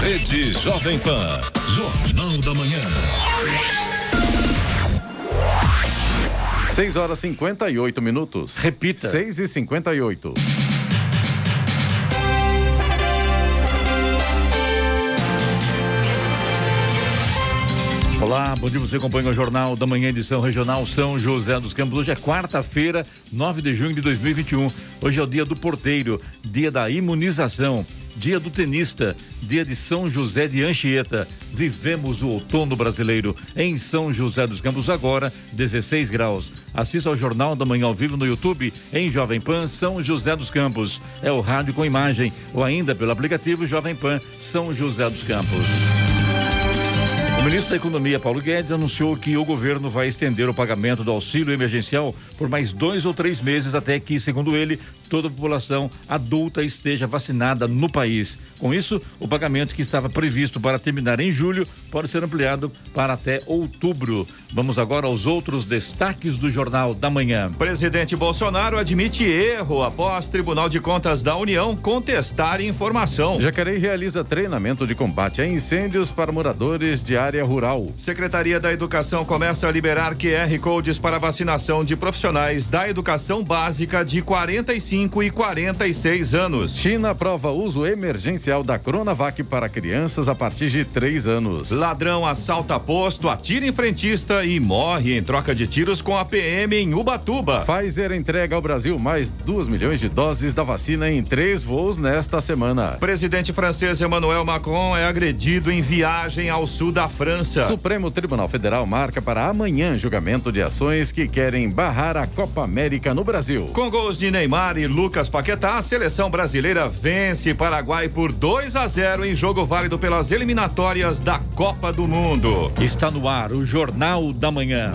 Rede Jovem Pan. Jornal da Manhã. 6 horas 58 minutos. Repita. 6 e 58. Olá, bom dia. Você acompanha o Jornal da Manhã, edição regional São José dos Campos. Hoje é quarta-feira, 9 de junho de 2021. Hoje é o dia do porteiro, dia da imunização, dia do tenista, dia de São José de Anchieta. Vivemos o outono brasileiro em São José dos Campos, agora 16 graus. Assista ao Jornal da Manhã ao vivo no YouTube, em Jovem Pan São José dos Campos. É o rádio com imagem, ou ainda pelo aplicativo Jovem Pan São José dos Campos. O ministro da Economia, Paulo Guedes, anunciou que o governo vai estender o pagamento do auxílio emergencial por mais dois ou três meses, até que, segundo ele, toda a população adulta esteja vacinada no país. Com isso, o pagamento que estava previsto para terminar em julho pode ser ampliado para até outubro. Vamos agora aos outros destaques do Jornal da Manhã. Presidente Bolsonaro admite erro após Tribunal de Contas da União contestar informação. Jacareí realiza treinamento de combate a incêndios para moradores de área rural. Secretaria da Educação começa a liberar QR Codes para vacinação de profissionais da educação básica de 45 e 46 anos. China aprova uso emergencial da Coronavac para crianças a partir de 3 anos. Ladrão assalta posto, atira em frentista e morre em troca de tiros com a PM em Ubatuba. Pfizer entrega ao Brasil mais 2 milhões de doses da vacina em três voos nesta semana. Presidente francês Emmanuel Macron é agredido em viagem ao sul da França. Supremo Tribunal Federal marca para amanhã julgamento de ações que querem barrar a Copa América no Brasil. Com gols de Neymar e Lucas Paquetá, a seleção brasileira vence Paraguai por 2 a 0 em jogo válido pelas eliminatórias da Copa do Mundo. Está no ar o Jornal da Manhã.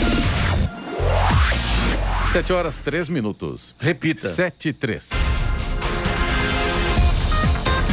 Sete horas, três minutos. Repita. Sete e três.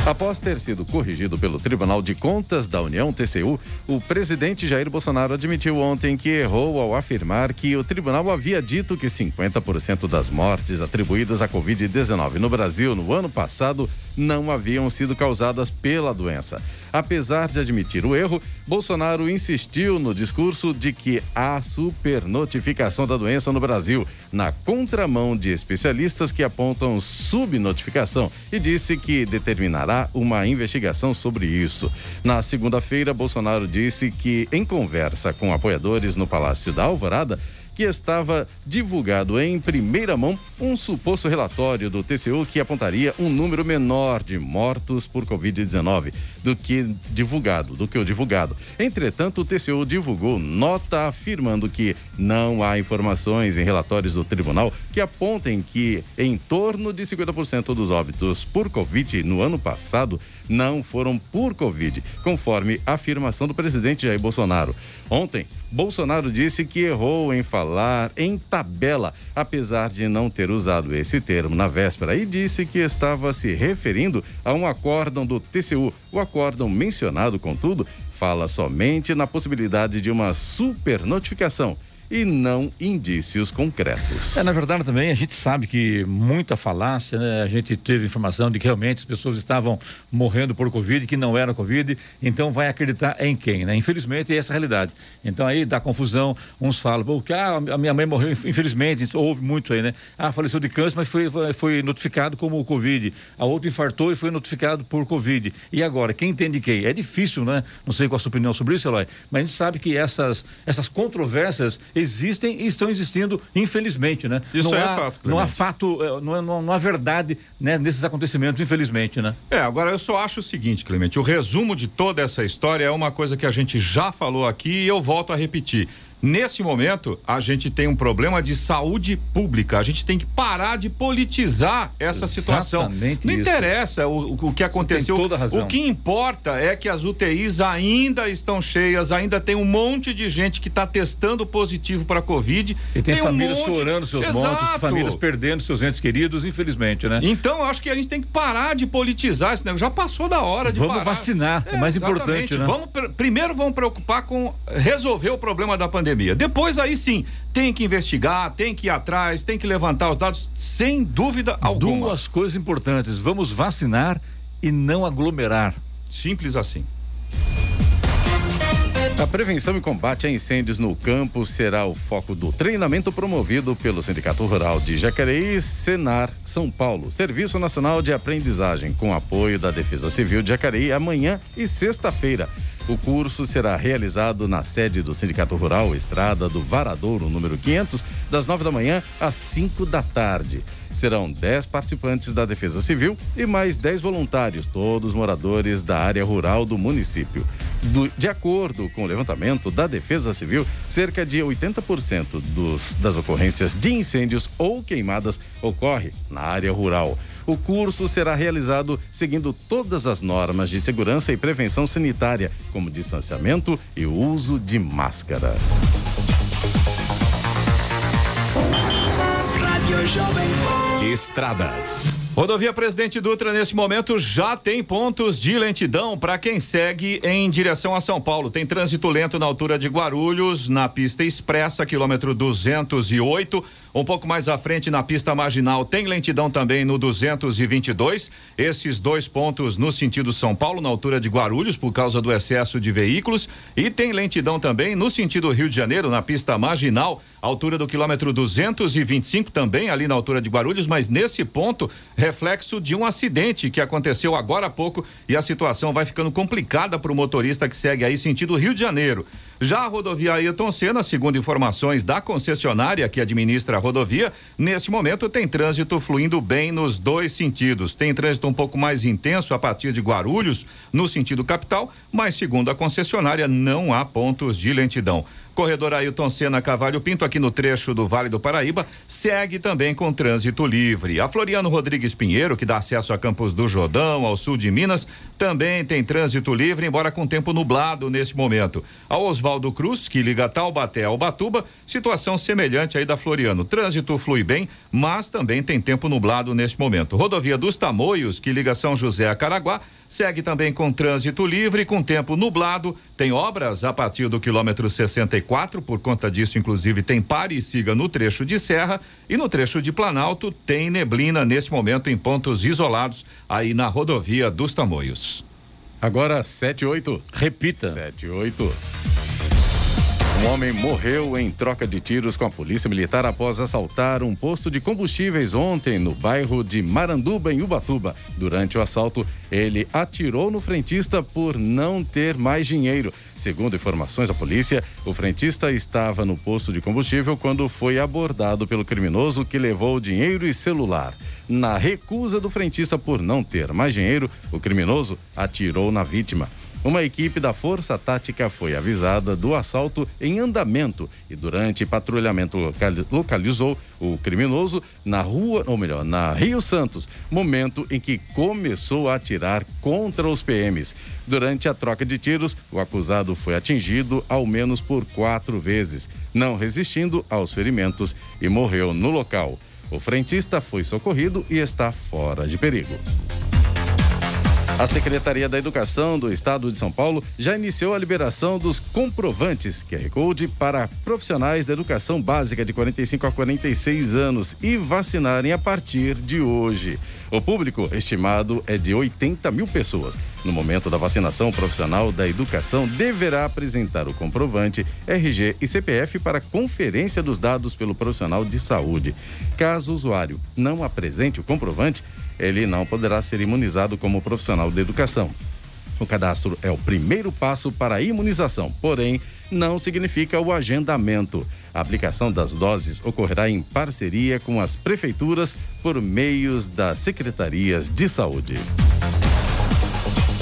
Após ter sido corrigido pelo Tribunal de Contas da União, TCU, o presidente Jair Bolsonaro admitiu ontem que errou ao afirmar que o tribunal havia dito que 50% das mortes atribuídas à Covid-19 no Brasil no ano passado não haviam sido causadas pela doença. Apesar de admitir o erro, Bolsonaro insistiu no discurso de que há supernotificação da doença no Brasil, na contramão de especialistas que apontam subnotificação, e disse que determinará uma investigação sobre isso. Na segunda-feira, Bolsonaro disse que, em conversa com apoiadores no Palácio da Alvorada, que estava divulgado em primeira mão um suposto relatório do TCU que apontaria um número menor de mortos por Covid-19 do que divulgado, do que o divulgado. Entretanto, o TCU divulgou nota afirmando que não há informações em relatórios do tribunal que apontem que em torno de 50% dos óbitos por Covid no ano passado não foram por Covid, conforme a afirmação do presidente Jair Bolsonaro. Ontem, Bolsonaro disse que errou em falar em tabela, apesar de não ter usado esse termo na véspera, e disse que estava se referindo a um acórdão do TCU. O acórdão mencionado, contudo, fala somente na possibilidade de uma supernotificação e não indícios concretos. É, na verdade também a gente sabe que muita falácia, né? A gente teve informação de que realmente as pessoas estavam morrendo por Covid, que não era Covid, então vai acreditar em quem, né? Infelizmente essa é a realidade. Então aí dá confusão, uns falam, pô, ah, a minha mãe morreu, infelizmente, houve muito aí, né? Ah, faleceu de câncer, mas foi, foi notificado como Covid. A outra infartou e foi notificado por Covid. E agora, quem entende quem? É difícil, né? Não sei qual a sua opinião sobre isso, Eloy, mas a gente sabe que essas, essas controvérsias existem e estão existindo, infelizmente, né? Isso não é há, fato, Não há Clemente. fato, eh, não, é- não, não há verdade né, nesses acontecimentos, infelizmente, né? É, agora eu só acho o seguinte, Clemente, o resumo de toda essa história é uma coisa que a gente já falou aqui e eu volto a repetir. Nesse momento, a gente tem um problema de saúde pública. A gente tem que parar de politizar essa Exatamente situação. Não isso. interessa o, o que aconteceu. O que importa é que as UTIs ainda estão cheias, ainda tem um monte de gente que está testando positivo para Covid. E tem, um famílias monte- chorando seus Exato. montes, famílias perdendo seus entes queridos, infelizmente, né? Então, eu acho que a gente tem que parar de politizar esse negócio. Já passou da hora de Vamos parar. vacinar, é mais exatamente. importante, né? Vamos, pr- primeiro vamos preocupar com resolver o problema da pandemia. Depois, aí sim, tem que investigar, tem que ir atrás, tem que levantar os dados, sem dúvida alguma. Duas coisas importantes. Vamos vacinar e não aglomerar. Simples assim. A prevenção e combate a incêndios no campo será o foco do treinamento promovido pelo Sindicato Rural de Jacareí, Senar, São Paulo, Serviço Nacional de Aprendizagem, com apoio da Defesa Civil de Jacareí, amanhã e sexta-feira. O curso será realizado na sede do Sindicato Rural, Estrada do Varadouro, número 500, das 9 da manhã às 5 da tarde. Serão 10 participantes da Defesa Civil e mais 10 voluntários, todos moradores da área rural do município. Do- de acordo com o levantamento da Defesa Civil, cerca de 80% dos, das ocorrências de incêndios ou queimadas ocorre na área rural. O curso será realizado seguindo todas as normas de segurança e prevenção sanitária, como distanciamento e uso de máscara. Estradas. Rodovia Presidente Dutra, nesse momento, já tem pontos de lentidão para quem segue em direção a São Paulo. Tem trânsito lento na altura de Guarulhos, na pista expressa, quilômetro 208. Um pouco mais à frente, na pista marginal, tem lentidão também no 222. Esses dois pontos no sentido São Paulo, na altura de Guarulhos, por causa do excesso de veículos. E tem lentidão também no sentido Rio de Janeiro, na pista marginal, altura do quilômetro 225, também ali na altura de Guarulhos, mas nesse ponto, reflexo de um acidente que aconteceu agora há pouco e a situação vai ficando complicada para o motorista que segue aí sentido Rio de Janeiro. Já a rodovia Ailton Senna, segundo informações da concessionária que administra a rodovia, neste momento tem trânsito fluindo bem nos dois sentidos. Tem trânsito um pouco mais intenso a partir de Guarulhos, no sentido capital, mas segundo a concessionária, não há pontos de lentidão. Corredor Ailton Senna Cavalho Pinto, aqui no trecho do Vale do Paraíba, segue também com trânsito livre. A Floriano Rodrigues Pinheiro, que dá acesso a Campos do Jordão, ao sul de Minas, também tem trânsito livre, embora com tempo nublado neste momento. A Oswaldo Cruz, que liga Taubaté ao Batuba, situação semelhante aí da Floriano. Trânsito flui bem, mas também tem tempo nublado neste momento. Rodovia dos Tamoios, que liga São José a Caraguá, segue também com trânsito livre, com tempo nublado. Tem obras a partir do quilômetro 64, por conta disso, inclusive, tem pare e siga no trecho de Serra e no trecho de Planalto tem neblina neste momento em pontos isolados aí na rodovia dos Tamoios. Agora 78. Repita. 78. Um homem morreu em troca de tiros com a polícia militar após assaltar um posto de combustíveis ontem no bairro de Maranduba, em Ubatuba. Durante o assalto, ele atirou no frentista por não ter mais dinheiro. Segundo informações da polícia, o frentista estava no posto de combustível quando foi abordado pelo criminoso que levou o dinheiro e celular. Na recusa do frentista por não ter mais dinheiro, o criminoso atirou na vítima. Uma equipe da Força Tática foi avisada do assalto em andamento e durante patrulhamento locali- localizou o criminoso na rua, ou melhor, na Rio Santos, momento em que começou a atirar contra os PMs. Durante a troca de tiros, o acusado foi atingido ao menos por quatro vezes, não resistindo aos ferimentos e morreu no local. O frentista foi socorrido e está fora de perigo. A Secretaria da Educação do Estado de São Paulo já iniciou a liberação dos comprovantes QR Code para profissionais da educação básica de 45 a 46 anos e vacinarem a partir de hoje. O público estimado é de 80 mil pessoas. No momento da vacinação, o profissional da educação deverá apresentar o comprovante RG e CPF para conferência dos dados pelo profissional de saúde. Caso o usuário não apresente o comprovante, ele não poderá ser imunizado como profissional de educação. O cadastro é o primeiro passo para a imunização, porém, não significa o agendamento. A aplicação das doses ocorrerá em parceria com as prefeituras por meios das secretarias de saúde.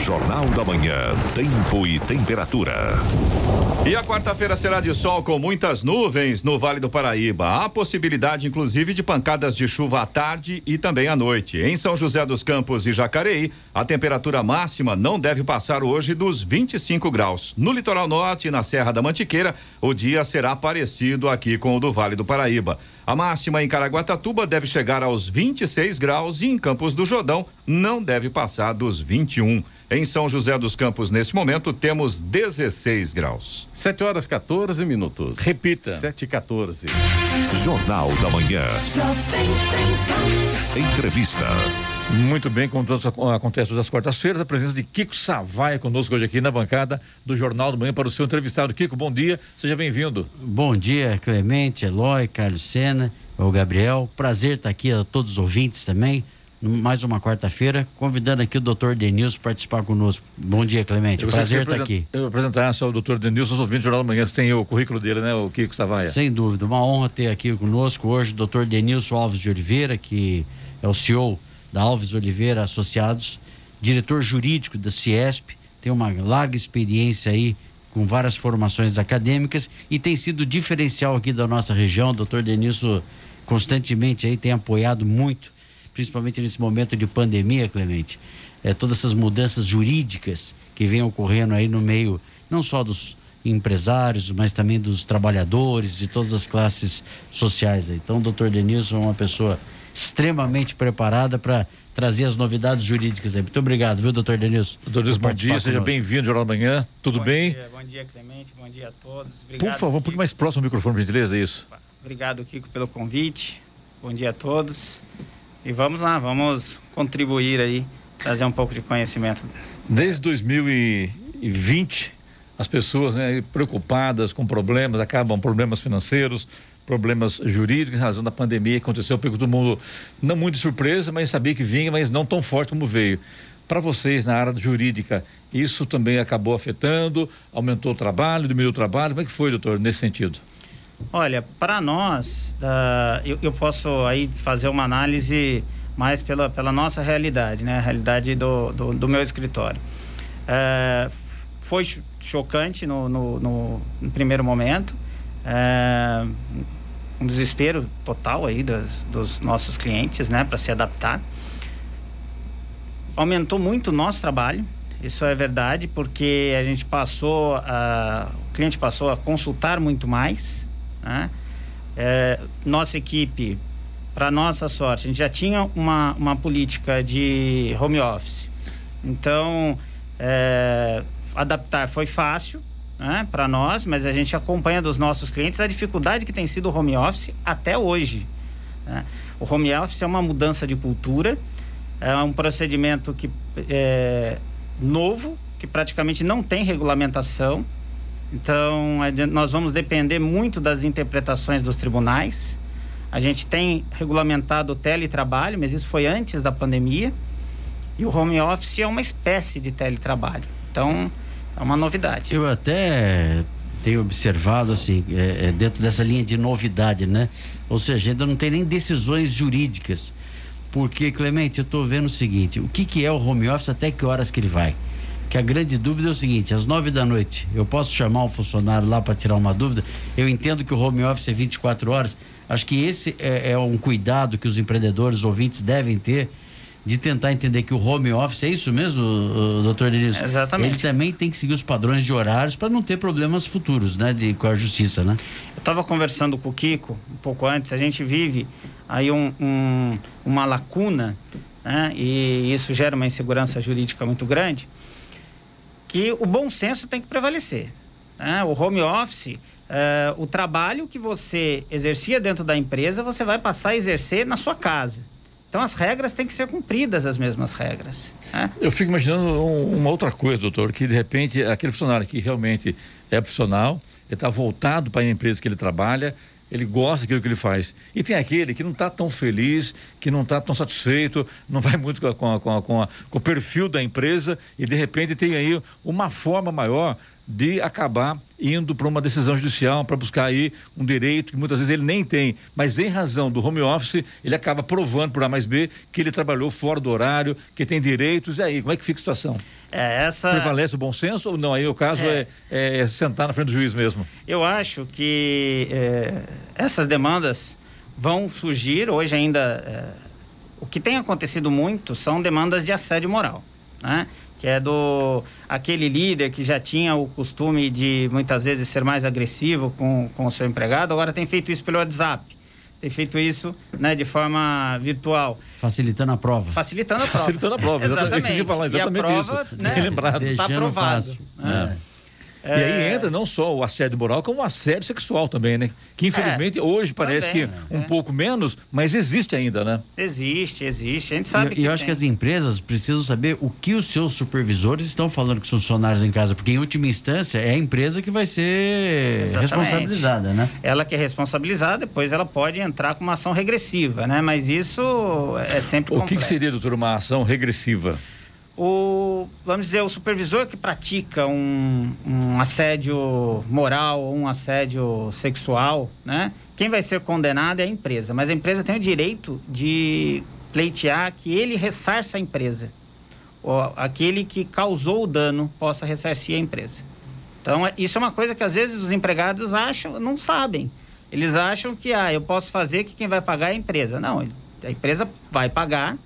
Jornal da Manhã, tempo e temperatura. E a quarta-feira será de sol com muitas nuvens no Vale do Paraíba. Há possibilidade, inclusive, de pancadas de chuva à tarde e também à noite. Em São José dos Campos e Jacareí, a temperatura máxima não deve passar hoje dos 25 graus. No litoral norte e na Serra da Mantiqueira, o dia será parecido aqui com o do Vale do Paraíba. A máxima em Caraguatatuba deve chegar aos 26 graus e em Campos do Jordão não deve passar dos 21. Em São José dos Campos, nesse momento, temos 16 graus. 7 horas 14 minutos. Repita. 7 e 14. Jornal da Manhã. Entrevista. Muito bem, como todos acontece todas as quartas-feiras, a presença de Kiko Savaia conosco hoje aqui na bancada do Jornal da Manhã para o seu entrevistado. Kiko, bom dia, seja bem-vindo. Bom dia, Clemente, Eloy, Carlos Sena, o Gabriel. Prazer estar aqui a todos os ouvintes também mais uma quarta-feira, convidando aqui o doutor Denilson participar conosco. Bom dia, Clemente. Prazer estar aqui. Eu apresentar só o doutor Denilson, os ouvintes do Jornal da Manhã, você tem o currículo dele, né, o Kiko Savaia? Sem dúvida, uma honra ter aqui conosco hoje o doutor Denilson Alves de Oliveira, que é o CEO da Alves Oliveira Associados, diretor jurídico da Ciesp, tem uma larga experiência aí com várias formações acadêmicas e tem sido diferencial aqui da nossa região. O doutor Denilson constantemente aí tem apoiado muito principalmente nesse momento de pandemia, Clemente, é, todas essas mudanças jurídicas que vêm ocorrendo aí no meio, não só dos empresários, mas também dos trabalhadores, de todas as classes sociais. Aí. Então, o doutor Denilson é uma pessoa extremamente preparada para trazer as novidades jurídicas aí. Muito obrigado, viu, doutor Denilson? Doutor Denilson, bom dia, seja bem-vindo ao Jornal da Manhã. Tudo bom bem? Dia, bom dia, Clemente, bom dia a todos. Obrigado, por favor, um pouco mais próximo ao microfone, por gentileza, é isso. Obrigado, Kiko, pelo convite. Bom dia a todos. E vamos lá, vamos contribuir aí, trazer um pouco de conhecimento. Desde 2020, as pessoas né, preocupadas com problemas, acabam problemas financeiros, problemas jurídicos, em razão da pandemia que aconteceu, pegou todo mundo, não muito de surpresa, mas sabia que vinha, mas não tão forte como veio. Para vocês, na área jurídica, isso também acabou afetando, aumentou o trabalho, diminuiu o trabalho, como é que foi, doutor, nesse sentido? Olha, para nós, uh, eu, eu, posso aí fazer uma análise mais pela, pela nossa realidade, né? A realidade do, do, do meu escritório. Uh, foi chocante no, no, no, no primeiro momento. Uh, um desespero total aí dos, dos nossos clientes, né? Para se adaptar. Aumentou muito o nosso trabalho, isso é verdade, porque a gente passou a, o cliente passou a consultar muito mais, né? É, nossa equipe, para nossa sorte, a gente já tinha uma, uma política de home office. Então, é, adaptar foi fácil né, para nós, mas a gente acompanha dos nossos clientes a dificuldade que tem sido o home office até hoje. Né? O home office é uma mudança de cultura, é um procedimento que é novo, que praticamente não tem regulamentação. Então, nós vamos depender muito das interpretações dos tribunais. A gente tem regulamentado o teletrabalho, mas isso foi antes da pandemia. E o home office é uma espécie de teletrabalho. Então, é uma novidade. Eu até tenho observado, assim, é, é, dentro dessa linha de novidade, né? Ou seja, ainda não tem nem decisões jurídicas. Porque, Clemente, eu estou vendo o seguinte: o que, que é o home office, até que horas que ele vai? Que a grande dúvida é o seguinte: às nove da noite, eu posso chamar um funcionário lá para tirar uma dúvida? Eu entendo que o home office é 24 horas. Acho que esse é, é um cuidado que os empreendedores, ouvintes devem ter de tentar entender que o home office é isso mesmo, doutor Denilson? Exatamente. Ele também tem que seguir os padrões de horários para não ter problemas futuros, né, de, com a justiça, né? Eu estava conversando com o Kiko um pouco antes, a gente vive aí um, um, uma lacuna, né, e isso gera uma insegurança jurídica muito grande que o bom senso tem que prevalecer. Né? O home office, uh, o trabalho que você exercia dentro da empresa, você vai passar a exercer na sua casa. Então as regras têm que ser cumpridas, as mesmas regras. Né? Eu fico imaginando um, uma outra coisa, doutor, que de repente aquele funcionário que realmente é profissional, ele está voltado para a empresa que ele trabalha, ele gosta daquilo que ele faz. E tem aquele que não está tão feliz, que não está tão satisfeito, não vai muito com, a, com, a, com, a, com, o perfil da empresa e de repente tem aí uma forma maior de acabar indo para uma decisão judicial para buscar aí um direito que muitas vezes ele nem tem, mas em razão do home office, ele acaba provando por A mais B que ele trabalhou fora do horário, que tem direitos, e aí, como é que fica a situação? É, essa... Prevalece o bom senso ou não? Aí o caso é, é, é sentar na frente do juiz mesmo. Eu acho que é, essas demandas vão surgir, hoje ainda, é, o que tem acontecido muito são demandas de assédio moral, né? Que é do aquele líder que já tinha o costume de muitas vezes ser mais agressivo com, com o seu empregado, agora tem feito isso pelo WhatsApp. Tem feito isso né, de forma virtual. Facilitando a prova. Facilitando a prova. Facilitando a prova, exatamente. exatamente. Falar exatamente e a prova, isso. Né, lembrado. Está aprovado. Né? É. É... E aí entra não só o assédio moral, como o assédio sexual também, né? Que infelizmente é, hoje parece também, que um é. pouco menos, mas existe ainda, né? Existe, existe. A gente sabe e, que. E eu acho que as empresas precisam saber o que os seus supervisores estão falando com os funcionários em casa, porque em última instância é a empresa que vai ser Exatamente. responsabilizada, né? Ela que é responsabilizada, depois ela pode entrar com uma ação regressiva, né? Mas isso é sempre. O que, que seria, doutor, uma ação regressiva? O, vamos dizer, o supervisor que pratica um, um assédio moral ou um assédio sexual, né? Quem vai ser condenado é a empresa, mas a empresa tem o direito de pleitear que ele ressarça a empresa. Ou aquele que causou o dano possa ressarcir a empresa. Então, é, isso é uma coisa que às vezes os empregados acham, não sabem. Eles acham que, ah, eu posso fazer que quem vai pagar é a empresa. Não, a empresa vai pagar,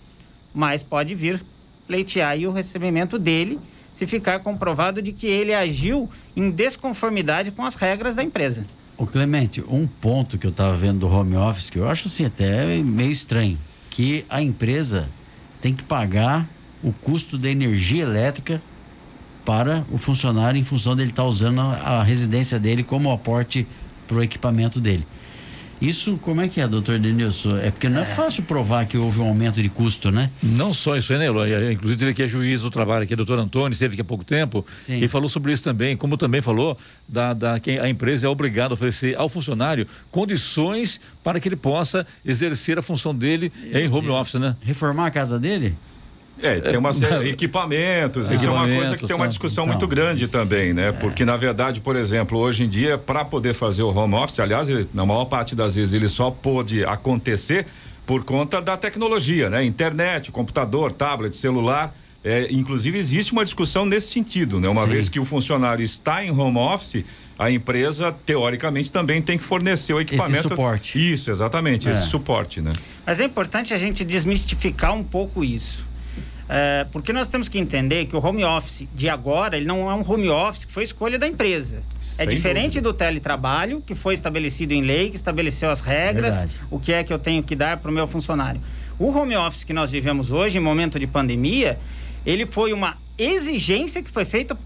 mas pode vir pleitear o recebimento dele se ficar comprovado de que ele agiu em desconformidade com as regras da empresa. O Clemente, um ponto que eu estava vendo do home office que eu acho assim até meio estranho, que a empresa tem que pagar o custo da energia elétrica para o funcionário em função dele estar tá usando a residência dele como aporte para o equipamento dele. Isso, como é que é, doutor Denilson? É porque não é, é, fácil provar que houve um aumento de custo, né? Não só isso, né, Eloy? Inclusive teve aqui a juiz do trabalho aqui, doutor Antônio, esteve aqui há pouco tempo Sim. e falou sobre isso também, como também falou da, da que a empresa é obrigada a oferecer ao funcionário condições para que ele possa exercer a função dele em home office, né? Reformar a casa dele? É, tem uma série de equipamentos, isso é uma coisa que tem uma discussão muito grande também, né? Porque, na verdade, por exemplo, hoje em dia, para poder fazer o home office, aliás, ele, na maior parte das vezes ele só pôde acontecer por conta da tecnologia, né? Internet, computador, tablet, celular. É, inclusive, existe uma discussão nesse sentido, né? Uma Sim. vez que o funcionário está em home office, a empresa, teoricamente, também tem que fornecer o equipamento. Esse suporte. Isso, exatamente, é. esse suporte, né? Mas é importante a gente desmistificar um pouco isso. É, porque nós temos que entender que o home office de agora, ele não é um home office que foi escolha da empresa. É Sem é diferente dúvida. do teletrabalho, que foi estabelecido em lei, que estabeleceu as regras, Verdade. o que é que eu tenho que dar para o meu funcionário. O home office que nós vivemos hoje, em momento de pandemia, ele foi uma exigência que foi feita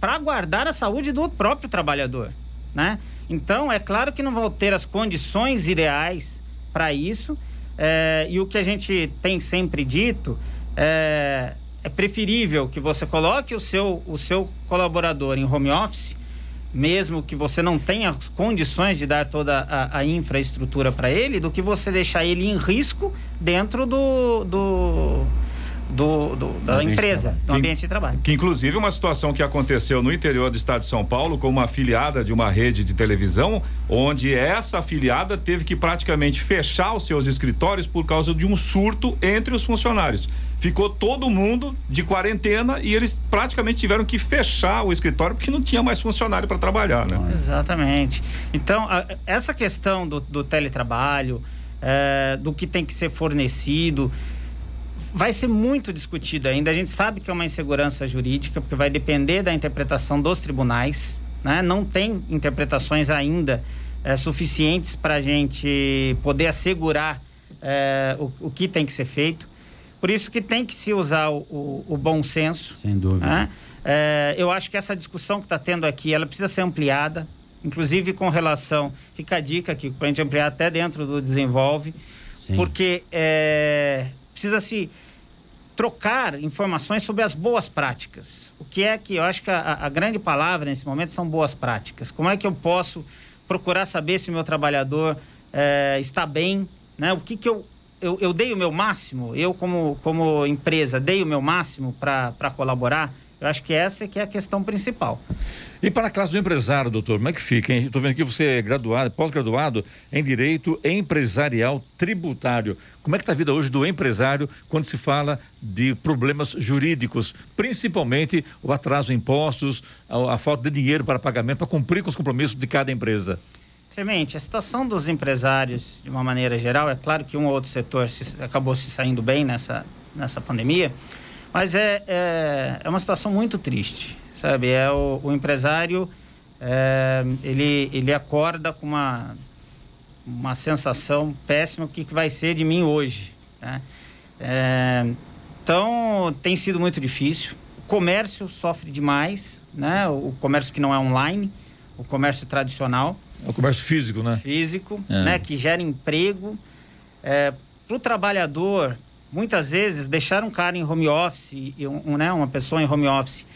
para guardar a saúde do próprio trabalhador. Né? Então, é claro que não vão ter as condições ideais para isso. É, e o que a gente tem sempre dito é, é preferível que você coloque o seu, o seu colaborador em home office, mesmo que você não tenha condições de dar toda a, a infraestrutura para ele, do que você deixar ele em risco dentro do, do do, do da empresa, do ambiente de trabalho. Que inclusive uma situação que aconteceu no interior do estado de São Paulo com uma afiliada de uma rede de televisão, onde essa afiliada teve que praticamente fechar os seus escritórios por causa de um surto entre os funcionários. Ficou todo mundo de quarentena e eles praticamente tiveram que fechar o escritório porque não tinha mais funcionário para trabalhar, né? Exatamente. Então, a, essa questão do, do teletrabalho, é, do que tem que ser fornecido, vai ser muito discutido ainda. A gente sabe que é uma insegurança jurídica, porque vai depender da interpretação dos tribunais. Né? Não tem interpretações ainda é, suficientes para a gente poder assegurar é, o, o, que tem que ser feito. Por isso que tem que se usar o, o, o bom senso. Sem dúvida. Né? É, eu acho que essa discussão que está tendo aqui, ela precisa ser ampliada, inclusive com relação, fica a dica aqui para a gente ampliar até dentro do desenvolve Sim. Porque é, precisa se trocar informações sobre as boas práticas. O que é que eu acho que a, a grande palavra nesse momento são boas práticas. Como é que eu posso procurar saber se o meu trabalhador é, está bem, né? O que que eu, eu, eu dei o meu máximo, eu como, como empresa dei o meu máximo para colaborar, eu acho que essa é que é a questão principal. E para a classe do empresário, doutor, como é que fica? Estou vendo que você é graduado, pós-graduado em Direito Empresarial Tributário. Como é que está a vida hoje do empresário quando se fala de problemas jurídicos, principalmente o atraso em impostos, a, a falta de dinheiro para pagamento, para cumprir com os compromissos de cada empresa? Clemente, a situação dos empresários, de uma maneira geral, é claro que um ou outro setor se, acabou se saindo bem nessa, nessa pandemia, mas é, é, é uma situação muito triste, sabe? É o, o empresário, é, ele, ele acorda com uma, uma sensação péssima, o que, que vai ser de mim hoje, né? É, então, tem sido muito difícil. O comércio sofre demais, né? O comércio que não é online, o comércio tradicional. É o comércio físico, né? Físico, é. né? Que gera emprego. É, Para o trabalhador, muitas vezes deixar um cara em home office, um, né, uma pessoa em home office,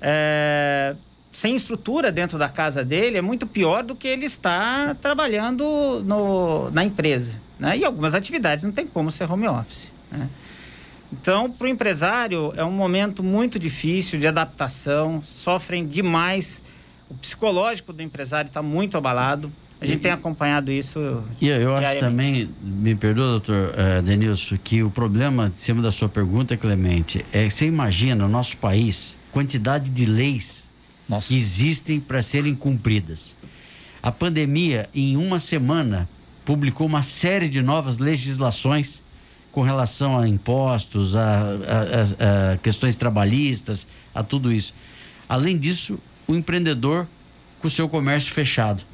é, sem estrutura dentro da casa dele, é muito pior do que ele estar trabalhando no, na empresa. Né? E algumas atividades não tem como ser home office. Né? Então, para o empresário, é um momento muito difícil de adaptação, sofrem demais. O psicológico do empresário está muito abalado. A gente e, tem acompanhado isso. E eu acho também, me perdoa, doutor uh, Denilson, que o problema, em cima da sua pergunta, Clemente, é que você imagina no nosso país quantidade de leis Nossa. que existem para serem cumpridas. A pandemia, em uma semana, publicou uma série de novas legislações com relação a impostos, a, a, a, questões trabalhistas, a tudo isso. Além disso, o empreendedor com o seu comércio fechado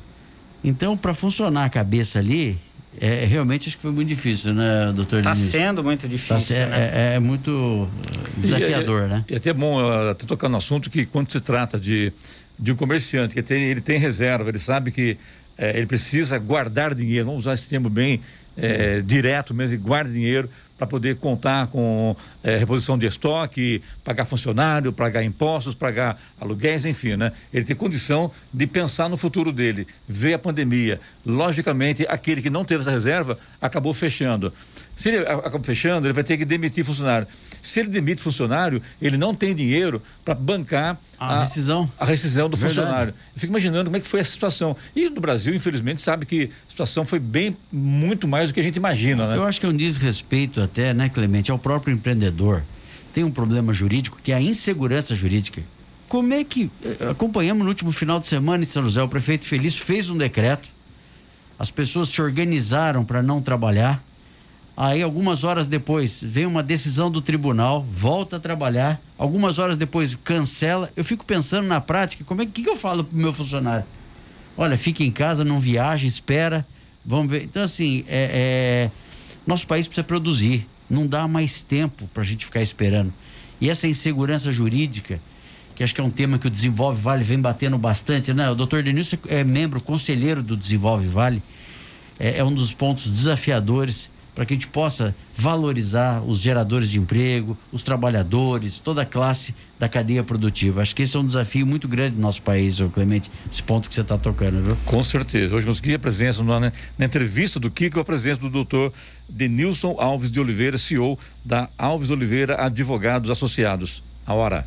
então, para funcionar a cabeça ali, é, realmente acho que foi muito difícil, né, doutor Está sendo muito tá difícil. Tá, né? é, é, muito uh, desafiador, e, é, né? E é até bom, uh, até tocar no assunto que quando se trata de, de um comerciante, que tem, ele tem reserva, ele sabe que é, ele precisa guardar dinheiro, vamos usar esse termo bem é, direto mesmo, guarda dinheiro para poder contar com é, reposição de estoque, pagar funcionário, pagar impostos, pagar aluguéis, enfim, né? Ele tem condição de pensar no futuro dele, ver a pandemia. Logicamente, aquele que não teve essa reserva acabou fechando. Se ele acaba fechando, ele vai ter que demitir funcionário. Se ele demite funcionário, ele não tem dinheiro para bancar a, a, rescisão. A rescisão do Verdade. funcionário. Eu fico imaginando como é que foi essa situação. E no Brasil, infelizmente, sabe que a situação foi bem, muito mais do que a gente imagina, né? Eu acho que é um desrespeito até, né, Clemente, ao próprio empreendedor. Tem um problema jurídico que é a insegurança jurídica. Como é que. Eh, acompanhamos no último final de semana em São José, o prefeito Feliz fez um decreto, as pessoas se organizaram para não trabalhar Aí, algumas horas depois, vem uma decisão do tribunal, volta a trabalhar. Algumas horas depois, cancela. Eu fico pensando na prática, como é que, que eu falo pro meu funcionário? Olha, fica em casa, não viaja, espera. Vamos ver. Então, assim, é, é... nosso país precisa produzir. Não dá mais tempo para a gente ficar esperando. E essa insegurança jurídica, que acho que é um tema que o Desenvolve Vale vem batendo bastante, né? O doutor Denilson é membro, conselheiro do Desenvolve Vale. É, é um dos pontos desafiadores para que a gente possa valorizar os geradores de emprego, os trabalhadores, toda a classe da cadeia produtiva. Acho que esse é um desafio muito grande do nosso país, Clemente, esse ponto que você está tocando, viu? Com certeza. Hoje consegui a presença na, na entrevista do Kiko, a presença do doutor Denilson Alves de Oliveira, CEO da Alves Oliveira Advogados Associados. A hora.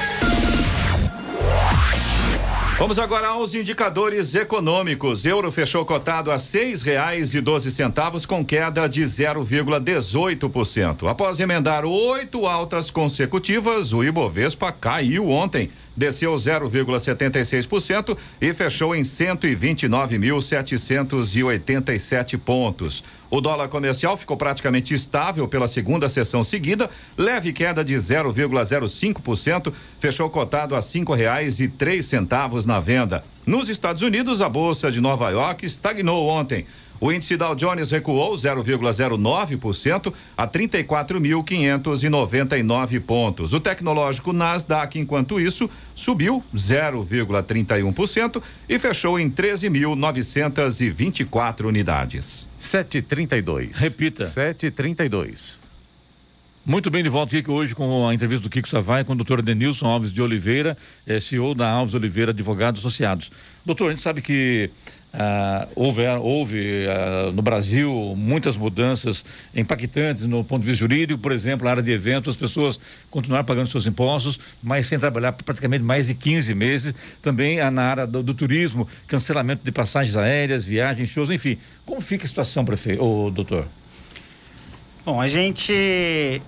Vamos agora aos indicadores econômicos. Euro fechou cotado a seis reais e doze centavos com queda de 0,18%. Após emendar oito altas consecutivas, o Ibovespa caiu ontem, desceu 0,76% e fechou em 129.787 pontos. O dólar comercial ficou praticamente estável pela segunda sessão seguida, leve queda de 0,05%, fechou cotado a cinco reais e três centavos na venda. Nos Estados Unidos, a bolsa de Nova York estagnou ontem. O índice Dow Jones recuou 0,09% a 34.599 pontos. O tecnológico Nasdaq, enquanto isso, subiu 0,31% e fechou em 13.924 unidades. 732. Repita. 732. Muito bem, de volta aqui hoje com a entrevista do Kiko Savai com o doutor Denilson Alves de Oliveira, eh, CEO da Alves Oliveira Advogados Associados. Doutor, a gente sabe que ah, houve, houve ah, no Brasil muitas mudanças impactantes no ponto de vista jurídico, por exemplo, na área de eventos, as pessoas continuaram pagando seus impostos, mas sem trabalhar por praticamente mais de 15 meses. Também ah, na área do, do turismo, cancelamento de passagens aéreas, viagens, shows, enfim. Como fica a situação, prefeito, ô, doutor? Bom, a gente.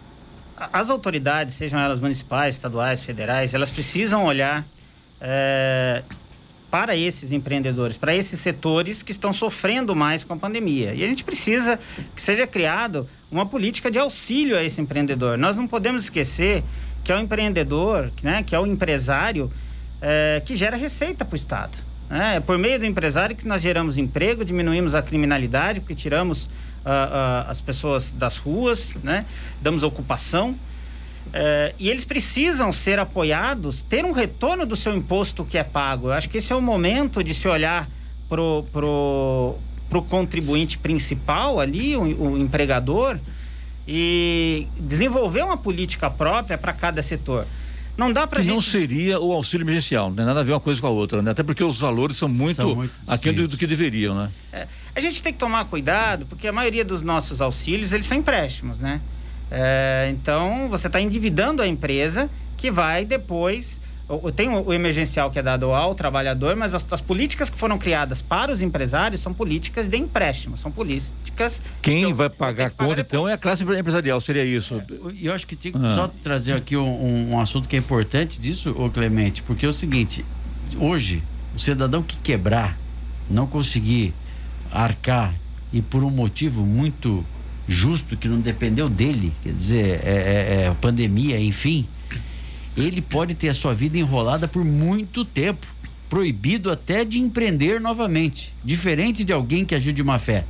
As autoridades, sejam elas municipais, estaduais, federais, elas precisam olhar é, para esses empreendedores, para esses setores que estão sofrendo mais com a pandemia. E a gente precisa que seja criado uma política de auxílio a esse empreendedor. Nós não podemos esquecer que é o empreendedor, né, que é o empresário é, que gera receita para o Estado. Né? É por meio do empresário que nós geramos emprego, diminuímos a criminalidade, porque tiramos uh, as pessoas das ruas, né? damos ocupação. Uh, e eles precisam ser apoiados, ter um retorno do seu imposto que é pago. Eu acho que esse é o momento de se olhar pro, pro, pro contribuinte principal ali, o, o empregador, e desenvolver uma política própria para cada setor. Não dá para que gente... não seria o auxílio emergencial, não tem nada a ver uma coisa com a outra, né? Até porque os valores são muito, são muito aquém do, do, que deveriam, né? É, a gente tem que tomar cuidado, porque a maioria dos nossos auxílios, eles são empréstimos, né? É, então, você está endividando a empresa que vai depois tem o emergencial que é dado ao trabalhador, mas as, as, políticas que foram criadas para os empresários são políticas de empréstimo, são políticas. Quem que vai pagar a conta, então, é a classe empresarial, seria isso? E eu acho que tem que ah. só trazer aqui um, um, assunto que é importante disso, ô Clemente, porque é o seguinte: hoje, o cidadão que quebrar, não conseguir arcar e por um motivo muito justo que não dependeu dele, quer dizer, é, é, é pandemia, enfim ele pode ter a sua vida enrolada por muito tempo, proibido até de empreender novamente, diferente de alguém que agiu de má fé.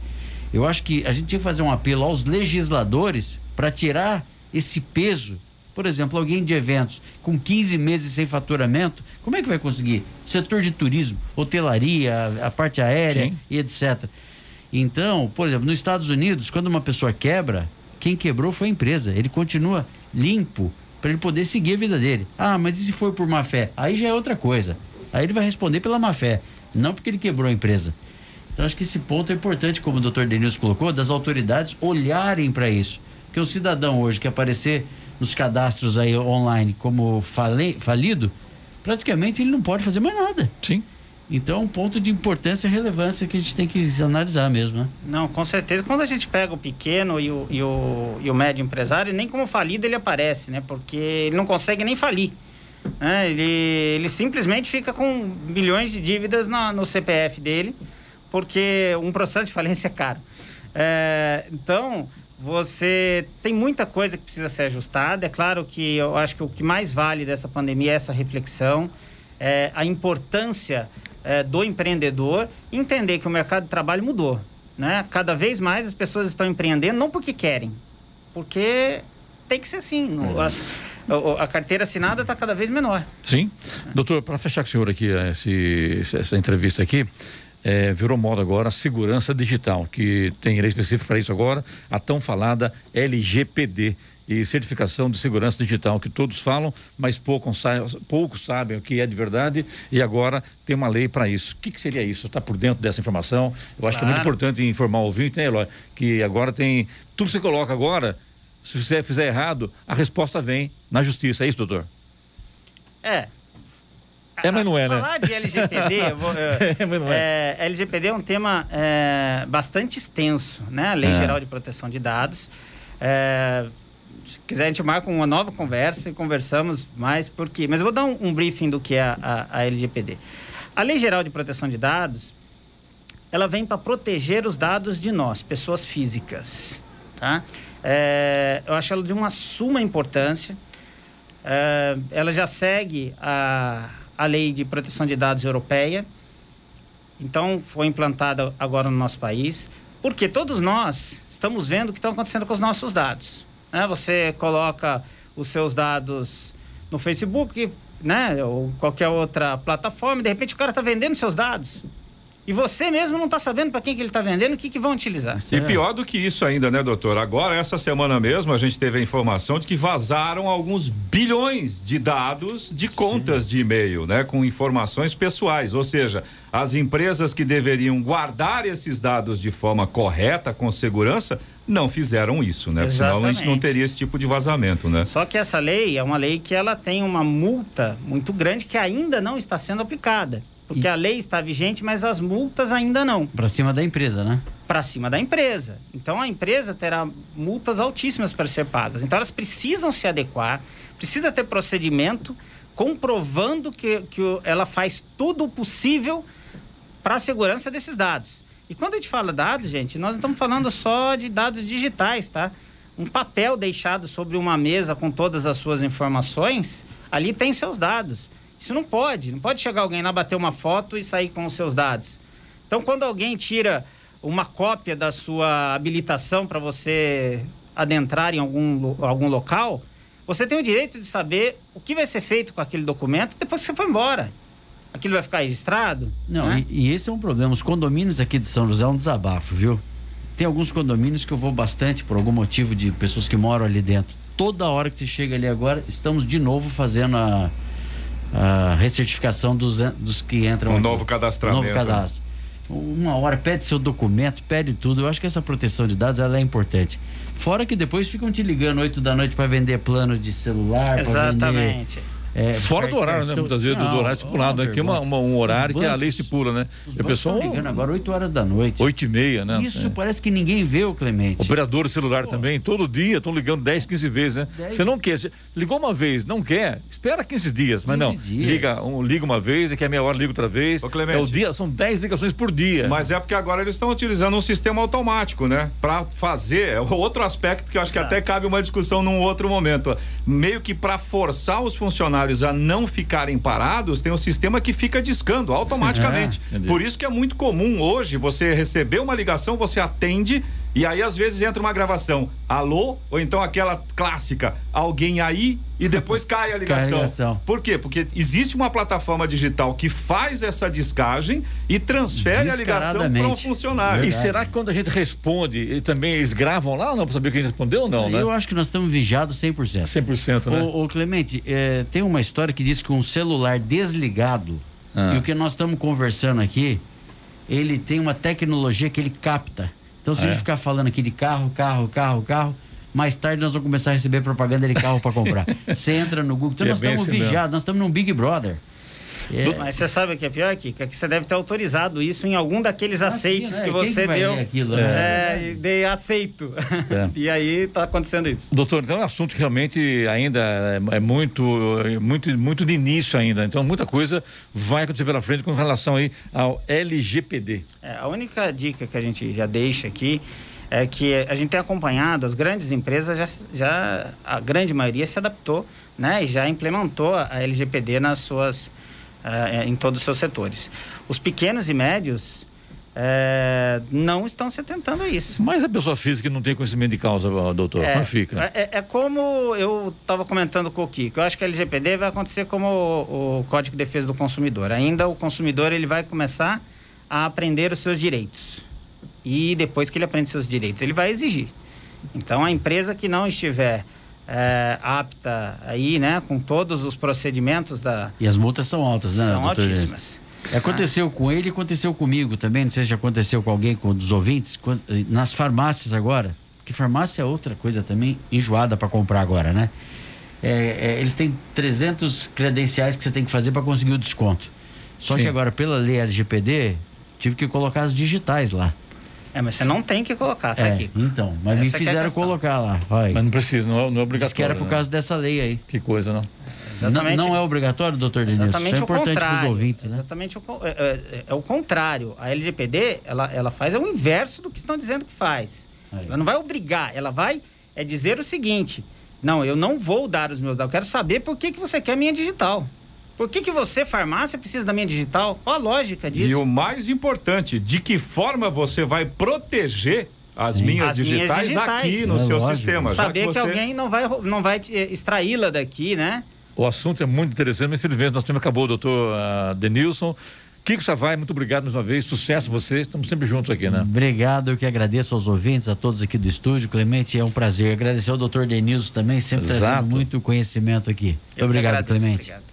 Eu acho que a gente tinha que fazer um apelo aos legisladores para tirar esse peso. Por exemplo, alguém de eventos com 15 meses sem faturamento, como é que vai conseguir? Setor de turismo, hotelaria, a, parte aérea Sim. e etc. Então, por exemplo, nos Estados Unidos, quando uma pessoa quebra, quem quebrou foi a empresa. Ele continua limpo, para ele poder seguir a vida dele. Ah, mas e se for por má fé? Aí já é outra coisa. Aí ele vai responder pela má fé, não porque ele quebrou a empresa. Então acho que esse ponto é importante, como o doutor Denilson colocou, das autoridades olharem para isso. Porque o cidadão hoje que aparecer nos cadastros aí online como falido, praticamente ele não pode fazer mais nada. Sim. Então, um ponto de importância e relevância que a gente tem que analisar mesmo, né? Não, com certeza. Quando a gente pega o pequeno e o, e o, e o médio empresário, nem como falido ele aparece, né? Porque ele não consegue nem falir. Né? Ele, ele simplesmente fica com milhões de dívidas no CPF dele, porque um processo de falência é caro. É, então, você tem muita coisa que precisa ser ajustada. É claro que eu acho que o que mais vale dessa pandemia é essa reflexão, é a importância é, do empreendedor entender que o mercado de trabalho mudou. Né? Cada vez mais as pessoas estão empreendendo não porque querem, porque tem que ser assim. É. As, a, a carteira assinada está cada vez menor. Sim. Doutor, para fechar com o senhor aqui esse, essa entrevista aqui, é, virou moda agora a segurança digital, que tem lei específica para isso agora, a tão falada LGPD e certificação de segurança digital, que todos falam, mas poucos, poucos sabem o que é de verdade e agora tem uma lei para isso. O que, que, seria isso? Está por dentro dessa informação? Eu acho claro. que é muito importante informar o ouvinte, né, Eloy? Que agora tem. Tudo que você coloca agora, se você fizer errado, a resposta vem na justiça. É isso, doutor? É, é, mas não é, né? Falar de LGPD, eu vou, eu, é, mas não é. é. LGPD é um tema é, bastante extenso, né? A Lei é. Geral de Proteção de Dados. É, quiser, a gente marca uma nova conversa e conversamos mais porque. Mas eu vou dar um, um briefing do que é a, a, a, LGPD. A Lei Geral de Proteção de Dados, ela vem para proteger os dados de nós, pessoas físicas. Tá? É, eu acho ela de uma suma importância. É, ela já segue a, a lei de proteção de dados europeia. Então, foi implantada agora no nosso país. Porque todos nós estamos vendo o que está acontecendo com os nossos dados. Né? Você coloca os seus dados no Facebook, né? Ou qualquer outra plataforma, de repente o cara está vendendo seus dados. E você mesmo não está sabendo para quem que ele está vendendo, o que, que vão utilizar. E pior do que isso ainda, né, doutor? Agora, essa semana mesmo, a gente teve a informação de que vazaram alguns bilhões de dados de contas Sim. de e-mail, né? Com informações pessoais. Ou seja, as empresas que deveriam guardar esses dados de forma correta, com segurança, não fizeram isso, né? Senão a gente não teria esse tipo de vazamento, né? Só que essa lei é uma lei que ela tem uma multa muito grande que ainda não está sendo aplicada. Porque e... a lei está vigente, mas as multas ainda não. Para cima da empresa, né? Para cima da empresa. Então a empresa terá multas altíssimas para ser pagas. Então elas precisam se adequar, precisa ter procedimento comprovando que, que ela faz tudo o possível para a segurança desses dados. E quando a gente fala dados, gente, nós não estamos falando só de dados digitais, tá? Um papel deixado sobre uma mesa com todas as suas informações, ali tem seus dados. Isso não pode. Não pode chegar alguém lá, bater uma foto e sair com os seus dados. Então, quando alguém tira uma cópia da sua habilitação para você adentrar em algum, algum local, você tem o direito de saber o que vai ser feito com aquele documento depois que você for embora. Aquilo vai ficar registrado? Não, né? e, e, esse é um problema. Os condomínios aqui de São José é um desabafo, viu? Tem alguns condomínios que eu vou bastante por algum motivo de pessoas que moram ali dentro. Toda hora que você chega ali agora, estamos de novo fazendo a, a recertificação dos, dos que entram. Um aqui. novo cadastramento. Novo cadastro. Uma hora pede seu documento, pede tudo. Eu acho que essa proteção de dados ela é importante. Fora que depois ficam te ligando 8 da noite para vender plano de celular. Exatamente. Vender é, Fora do horário, né? Muitas vezes não, do horário estipulado. Aqui é uma, uma, um horário bancos, que a lei estipula, né? Os a pessoa ligando agora 8 horas da noite. 8 e meia, né? Isso é. parece que ninguém vê o Clemente. Operador celular Pô. também, todo dia estão ligando 10, 15 vezes, né? Você não quer, ligou uma vez, não quer, espera 15 dias, mas 15 não. Dias. Liga, um, liga uma vez, daqui a meia hora liga outra vez. Ô, Clemente. É o dia, são 10 ligações por dia. Mas é porque agora eles estão utilizando um sistema automático, né? Para fazer, é outro aspecto que eu acho que até cabe uma discussão num outro momento. Meio que para forçar os funcionários a não ficar ficarem parados, tem um sistema que fica discando automaticamente. É, Por isso que é muito comum hoje você receber uma ligação, você atende e aí às vezes entra uma gravação, alô, ou então aquela clássica, alguém aí e depois cai a ligação. Cai a ligação. Por quê? Porque existe uma plataforma digital que faz essa descagem e transfere a ligação para um funcionário. Verdade. E será que quando a gente responde, também eles gravam lá ou não para saber quem respondeu ou não, né? Eu acho que nós estamos vigiados 100%. 100%, né? Ô, ô Clemente, é, tem uma história que diz que um celular desligado, ah. e o que nós estamos conversando aqui, ele tem uma tecnologia que ele capta. Então, se é. a gente ficar falando aqui de carro, carro, carro, carro, mais tarde nós vamos começar a receber propaganda de carro para comprar. Você entra no Google, então é nós estamos assim vigiados, nós estamos num Big Brother. É. Mas você sabe o que é pior, Kika? Que você deve ter autorizado isso em algum daqueles ah, aceites sim, né? que você que deu. Aquilo, né? É, de aceito. É. e aí está acontecendo isso. Doutor, então é um assunto que realmente ainda é, é muito, é muito, muito de início ainda. Então muita coisa vai acontecer pela frente com relação aí ao LGPD. É, a única dica que a gente já deixa aqui é que a gente tem acompanhado, as grandes empresas já, já a grande maioria se adaptou, né, e já implementou a LGPD nas suas uh, em todos os seus setores. Os pequenos e médios é, não estão se atentando a isso. Mas a pessoa física não tem conhecimento de causa, doutor, é, como fica? É, é, como eu estava comentando com o Kiko, eu acho que a LGPD vai acontecer como o, o, Código de Defesa do Consumidor. Ainda o consumidor ele vai começar a aprender os seus direitos. E depois que ele aprende seus direitos, ele vai exigir. Então a empresa que não estiver é, apta aí, né, com todos os procedimentos da. E as multas são altas, né? São altíssimas. Aconteceu com ele, aconteceu comigo também. Não sei se aconteceu com alguém, com dos ouvintes, nas farmácias agora. Porque farmácia é outra coisa também enjoada para comprar agora, né? É, é, eles têm 300 credenciais que você tem que fazer para conseguir o desconto. Só Sim. que agora, pela lei LGPD, tive que colocar as digitais lá. É, mas você não tem que colocar, tá é, aqui. Então, mas Essa me é fizeram é colocar lá. Vai. Mas não precisa, não é, não é obrigatório. Diz que era por né? causa dessa lei aí. Que coisa, não? Exatamente. Não, não é obrigatório, doutor Denilson? Exatamente Isso é importante para os ouvintes, né? Exatamente o, é, é, é, o contrário. A LGPD, ela, ela faz o inverso do que estão dizendo que faz. Aí. Ela não vai obrigar, ela vai é dizer o seguinte, não, eu não vou dar os meus dados, eu quero saber por que, que você quer minha digital. Por que, que você, farmácia, precisa da minha digital? Qual a lógica disso? E o mais importante, de que forma você vai proteger as minhas, as digitais, minhas digitais aqui no é seu lógico. sistema. Saber que, você... que, alguém não vai, não vai extraí-la daqui, né? O assunto é muito interessante, mas infelizmente nosso tempo acabou, doutor uh, Denilson. Kiko Savai, muito obrigado mais uma vez, sucesso você, estamos sempre juntos aqui, né? Obrigado, eu que agradeço aos ouvintes, a todos aqui do estúdio. Clemente, é um prazer. Agradecer ao doutor Denilson também, sempre Exato. trazendo muito conhecimento aqui. Muito obrigado, agradeço, Clemente. Obrigado.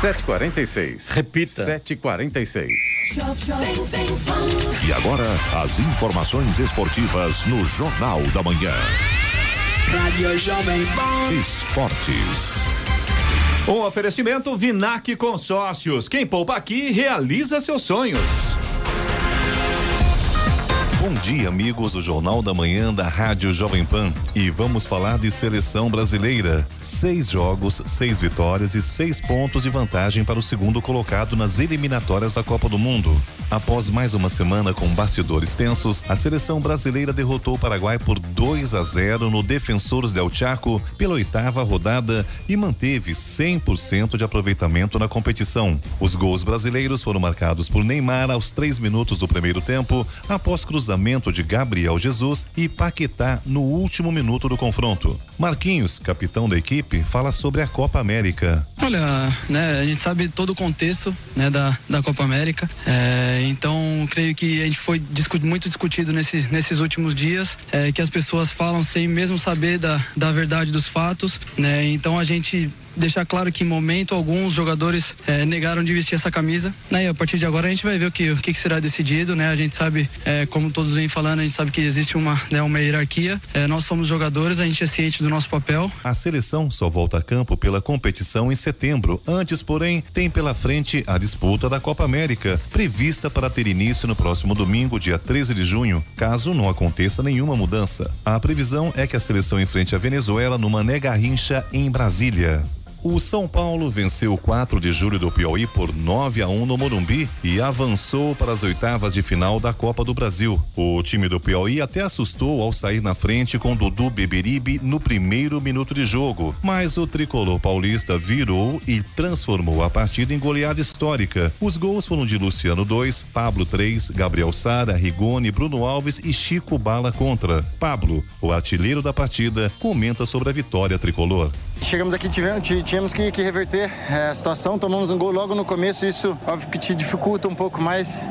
7h46. Repita. 7h46. E agora, as informações esportivas no Jornal da Manhã. Rádio Jovem Pan. Esportes. Um oferecimento Vinac Consórcios. Quem poupa aqui realiza seus sonhos. Bom dia, amigos do Jornal da Manhã da Rádio Jovem Pan. E vamos falar de seleção brasileira. Seis jogos, seis vitórias e seis pontos de vantagem para o segundo colocado nas eliminatórias da Copa do Mundo. Após mais uma semana com bastidores tensos, a seleção brasileira derrotou o Paraguai por 2 a 0 no Defensores del Chaco pela oitava rodada e manteve 100% de aproveitamento na competição. Os gols brasileiros foram marcados por Neymar aos três minutos do primeiro tempo, após cruzar cruzamento de Gabriel Jesus e Paquetá no último minuto do confronto. Marquinhos, capitão da equipe, fala sobre a Copa América. Olha, né, a gente sabe todo o contexto né, da, da Copa América, é, então creio que a gente foi muito discutido nesse, nesses últimos dias, é, que as pessoas falam sem mesmo saber da, da verdade dos fatos, né, então a gente deixar claro que em momento alguns jogadores é, negaram de vestir essa camisa. Né? E a partir de agora a gente vai ver o que, o que será decidido, né? A gente sabe, é, como todos vêm falando, a gente sabe que existe uma, né, uma hierarquia. É, nós somos jogadores, a gente é ciente do nosso papel. A seleção só volta a campo pela competição em setembro. Antes, porém, tem pela frente a disputa da Copa América, prevista para ter início no próximo domingo, dia 13 de junho, caso não aconteça nenhuma mudança. A previsão é que a seleção enfrente a Venezuela numa nega rincha em Brasília. O São Paulo venceu o 4 de julho do Piauí por 9 a 1 no Morumbi e avançou para as oitavas de final da Copa do Brasil. O time do Piauí até assustou ao sair na frente com Dudu Beberibe no primeiro minuto de jogo, mas o tricolor paulista virou e transformou a partida em goleada histórica. Os gols foram de Luciano 2, Pablo 3, Gabriel Sara, Rigoni, Bruno Alves e Chico Bala contra. Pablo, o artilheiro da partida, comenta sobre a vitória tricolor. Chegamos aqui, tivemos, tínhamos que, que reverter é, a situação, tomamos um gol logo no começo, isso óbvio que te dificulta um pouco mais.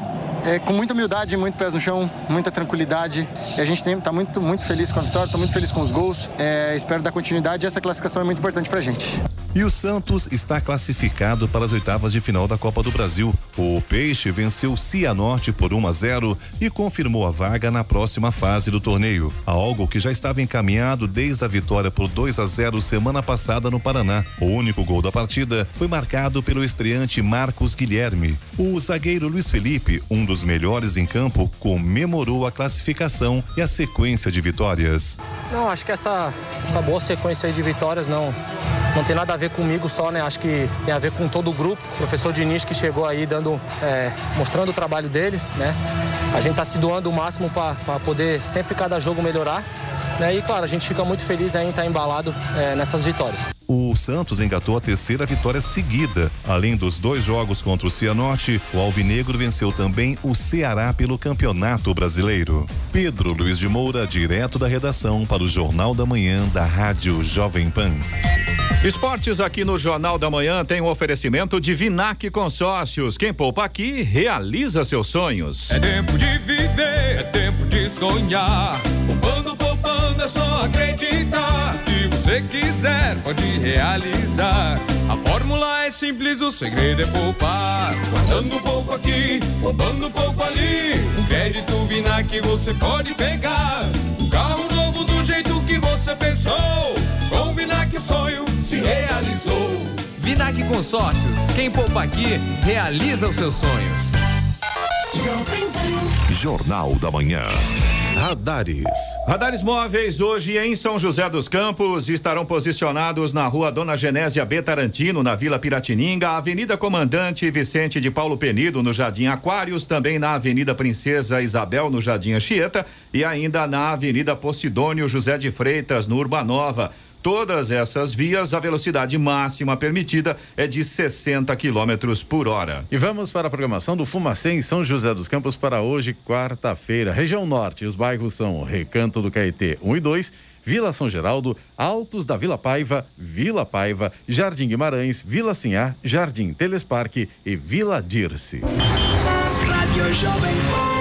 É, com muita humildade, muito pés no chão, muita tranquilidade. E a gente está muito, muito feliz com a vitória, está muito feliz com os gols. É, espero dar continuidade e essa classificação é muito importante para a gente. E o Santos está classificado para as oitavas de final da Copa do Brasil. O Peixe venceu Cianorte por 1 a 0 e confirmou a vaga na próxima fase do torneio. Algo que já estava encaminhado desde a vitória por 2 a 0 semana passada no Paraná. O único gol da partida foi marcado pelo estreante Marcos Guilherme. O zagueiro Luiz Felipe, um dos melhores em campo, comemorou a classificação e a sequência de vitórias. Não, acho que essa, essa boa sequência de vitórias não não tem nada a ver comigo só, né? Acho que tem a ver com todo o grupo. O professor Diniz que chegou aí dando, é, mostrando o trabalho dele, né? A gente está se doando o máximo para poder sempre cada jogo melhorar. Né? E claro, a gente fica muito feliz em estar embalado é, nessas vitórias. O Santos engatou a terceira vitória seguida. Além dos dois jogos contra o Cianorte, o Alvinegro venceu também o Ceará pelo Campeonato Brasileiro. Pedro Luiz de Moura, direto da redação para o Jornal da Manhã da Rádio Jovem Pan. Esportes aqui no Jornal da Manhã tem um oferecimento de Vinac Consórcios. Quem poupa aqui realiza seus sonhos. É tempo de viver, é tempo de sonhar. Poupando, poupando é só acreditar. Se você quiser, pode realizar. A fórmula é simples, o segredo é poupar. Guardando um pouco aqui, poupando um pouco ali. Um crédito Vinac você pode pegar. Um carro novo do jeito que você pensou. Com o Vinac o sonho se realizou. Vinac Consórcios, quem poupa aqui, realiza os seus sonhos. Jornal da Manhã. Radares. Radares móveis hoje em São José dos Campos estarão posicionados na rua Dona Genésia B. Tarantino, na Vila Piratininga, Avenida Comandante Vicente de Paulo Penido, no Jardim Aquários, também na Avenida Princesa Isabel, no Jardim Anchieta e ainda na Avenida Posidônio José de Freitas, no Urbanova. Todas essas vias, a velocidade máxima permitida é de 60 quilômetros por hora. E vamos para a programação do Fumacê em São José dos Campos para hoje, quarta-feira. Região Norte, os bairros são Recanto do Caetê 1 e 2, Vila São Geraldo, Altos da Vila Paiva, Vila Paiva, Jardim Guimarães, Vila Sinhá, Jardim Telesparque e Vila Dirce.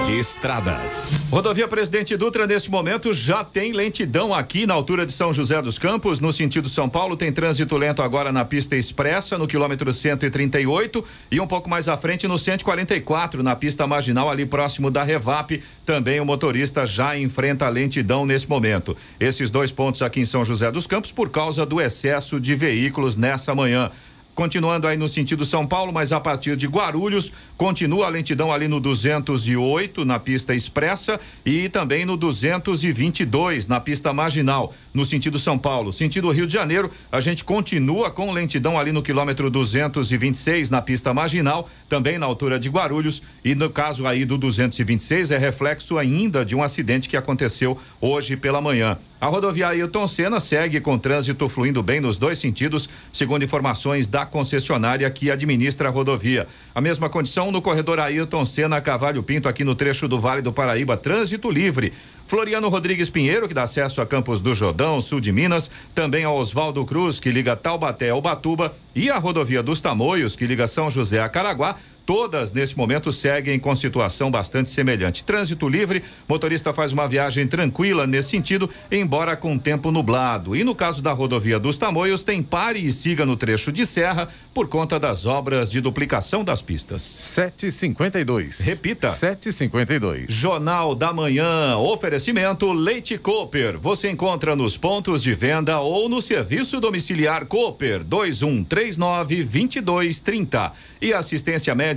Estradas. Rodovia Presidente Dutra, nesse momento, já tem lentidão aqui na altura de São José dos Campos, no sentido São Paulo. Tem trânsito lento agora na pista expressa, no quilômetro 138, e um pouco mais à frente no 144, na pista marginal, ali próximo da Revap. Também o motorista já enfrenta lentidão nesse momento. Esses dois pontos aqui em São José dos Campos, por causa do excesso de veículos nessa manhã. Continuando aí no sentido São Paulo, mas a partir de Guarulhos, continua a lentidão ali no 208 na pista expressa e também no 222 na pista marginal, no sentido São Paulo. Sentido Rio de Janeiro, a gente continua com lentidão ali no quilômetro 226 na pista marginal, também na altura de Guarulhos e no caso aí do 226 é reflexo ainda de um acidente que aconteceu hoje pela manhã. A rodovia Ailton Senna segue com trânsito fluindo bem nos dois sentidos, segundo informações da concessionária que administra a rodovia. A mesma condição no corredor Ailton Senna Cavalho Pinto, aqui no trecho do Vale do Paraíba, trânsito livre. Floriano Rodrigues Pinheiro, que dá acesso a Campos do Jordão, sul de Minas, também ao Oswaldo Cruz, que liga Taubaté ao Batuba, e a rodovia dos Tamoios, que liga São José a Caraguá, todas nesse momento seguem com situação bastante semelhante. Trânsito livre, motorista faz uma viagem tranquila nesse sentido, embora com tempo nublado. E no caso da rodovia dos Tamoios, tem pare e siga no trecho de serra por conta das obras de duplicação das pistas. 752. Repita. 752. Jornal da Manhã, oferecimento Leite Cooper. Você encontra nos pontos de venda ou no serviço domiciliar Cooper 2139 2230. E assistência médica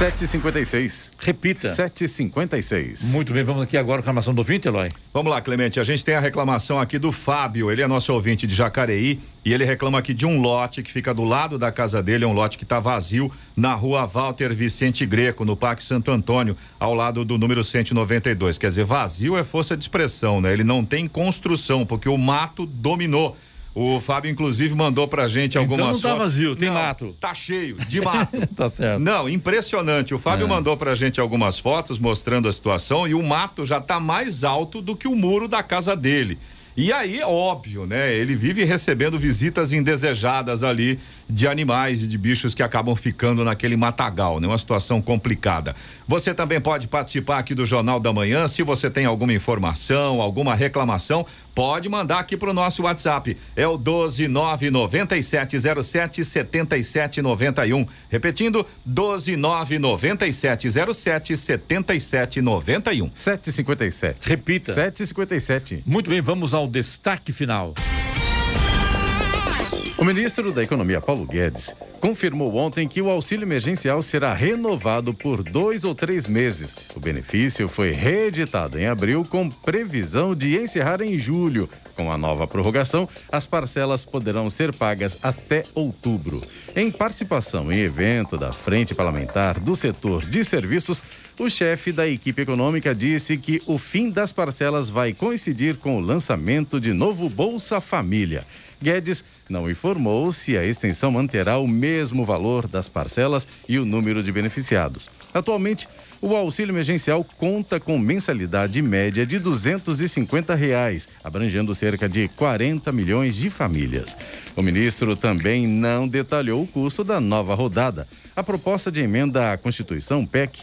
756. Repita. 756. Muito bem, vamos aqui agora com a reclamação do ouvinte, Eloy. Vamos lá, Clemente. A gente tem a reclamação aqui do Fábio. Ele é nosso ouvinte de Jacareí e ele reclama aqui de um lote que fica do lado da casa dele. É um lote que está vazio na rua Walter Vicente Greco, no Parque Santo Antônio, ao lado do número 192. Quer dizer, vazio é força de expressão, né? Ele não tem construção, porque o mato dominou. O Fábio, inclusive, mandou pra gente Então algumas não tá fotos. vazio, tem Não, mato. Tá cheio de mato. tá certo. Não, impressionante. O Fábio É. mandou pra gente algumas fotos mostrando a situação e o mato já tá mais alto do que o muro da casa dele. E aí, óbvio, né? Ele vive recebendo visitas indesejadas ali de animais e de bichos que acabam ficando naquele matagal, né? Uma situação complicada. Você também pode participar aqui do Jornal da Manhã. Se você tem alguma informação, alguma reclamação, pode mandar aqui pro nosso WhatsApp. É o 1299707 7791. Repetindo, 1299707 7791. 757. Repita. 757. Muito bem, vamos ao destaque final. O ministro da Economia, Paulo Guedes, confirmou ontem que o auxílio emergencial será renovado por dois ou três meses. O benefício foi reeditado em abril, com previsão de encerrar em julho. Com a nova prorrogação, as parcelas poderão ser pagas até outubro. Em participação em evento da Frente Parlamentar do setor de serviços, o chefe da equipe econômica disse que o fim das parcelas vai coincidir com o lançamento de novo Bolsa Família. Guedes não informou se a extensão manterá o mesmo valor das parcelas e o número de beneficiados. Atualmente, o auxílio emergencial conta com mensalidade média de 250 reais, abrangendo cerca de 40 milhões de famílias. O ministro também não detalhou o custo da nova rodada. A proposta de emenda à Constituição, PEC,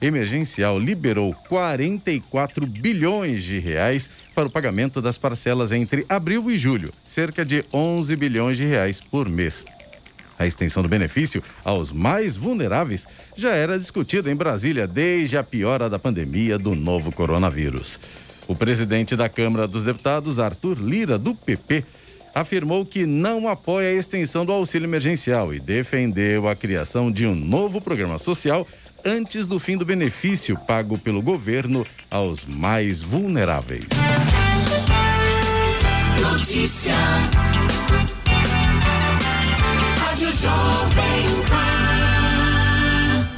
emergencial liberou 44 bilhões de reais para o pagamento das parcelas entre abril e julho, cerca de 11 bilhões de reais por mês. A extensão do benefício aos mais vulneráveis já era discutida em Brasília desde a piora da pandemia do novo coronavírus. O presidente da Câmara dos Deputados, Arthur Lira, do PP, afirmou que não apoia a extensão do auxílio emergencial e defendeu a criação de um novo programa social antes do fim do benefício pago pelo governo aos mais vulneráveis. Notícia. Rádio Jovem Pan.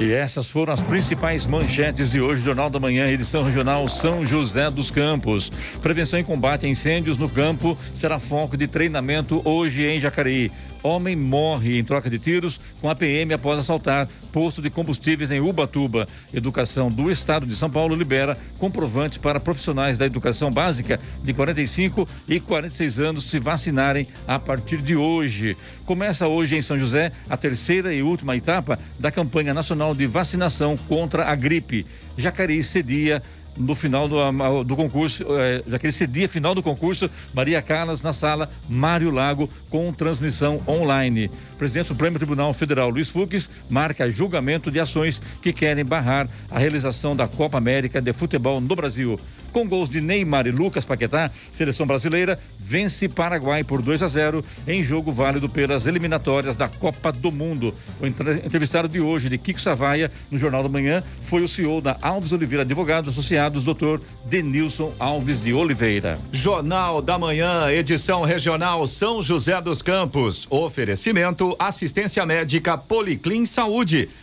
E essas foram as principais manchetes de hoje, Jornal da Manhã, edição regional São José dos Campos. Prevenção e combate a incêndios no campo será foco de treinamento hoje em Jacareí. Homem morre em troca de tiros com a PM após assaltar posto de combustíveis em Ubatuba. Educação do Estado de São Paulo libera comprovante para profissionais da educação básica de 45 e 46 anos se vacinarem a partir de hoje. Começa hoje em São José a terceira e última etapa da campanha nacional de vacinação contra a gripe. Jacareí cedia no final do, do concurso, é, cedia final do concurso, Maria Carlas na sala Mário Lago com transmissão online. O presidente do Supremo Tribunal Federal, Luiz Fux, marca julgamento de ações que querem barrar a realização da Copa América de Futebol no Brasil. Com gols de Neymar e Lucas Paquetá, seleção brasileira vence Paraguai por 2 a 0 em jogo válido pelas eliminatórias da Copa do Mundo. O entrevistado de hoje, de Kiko Savaia, no Jornal da Manhã, foi o CEO da Alves Oliveira Advogados Associados, doutor Denilson Alves de Oliveira. Jornal da Manhã, edição regional São José dos Campos. Oferecimento assistência médica Policlin Saúde.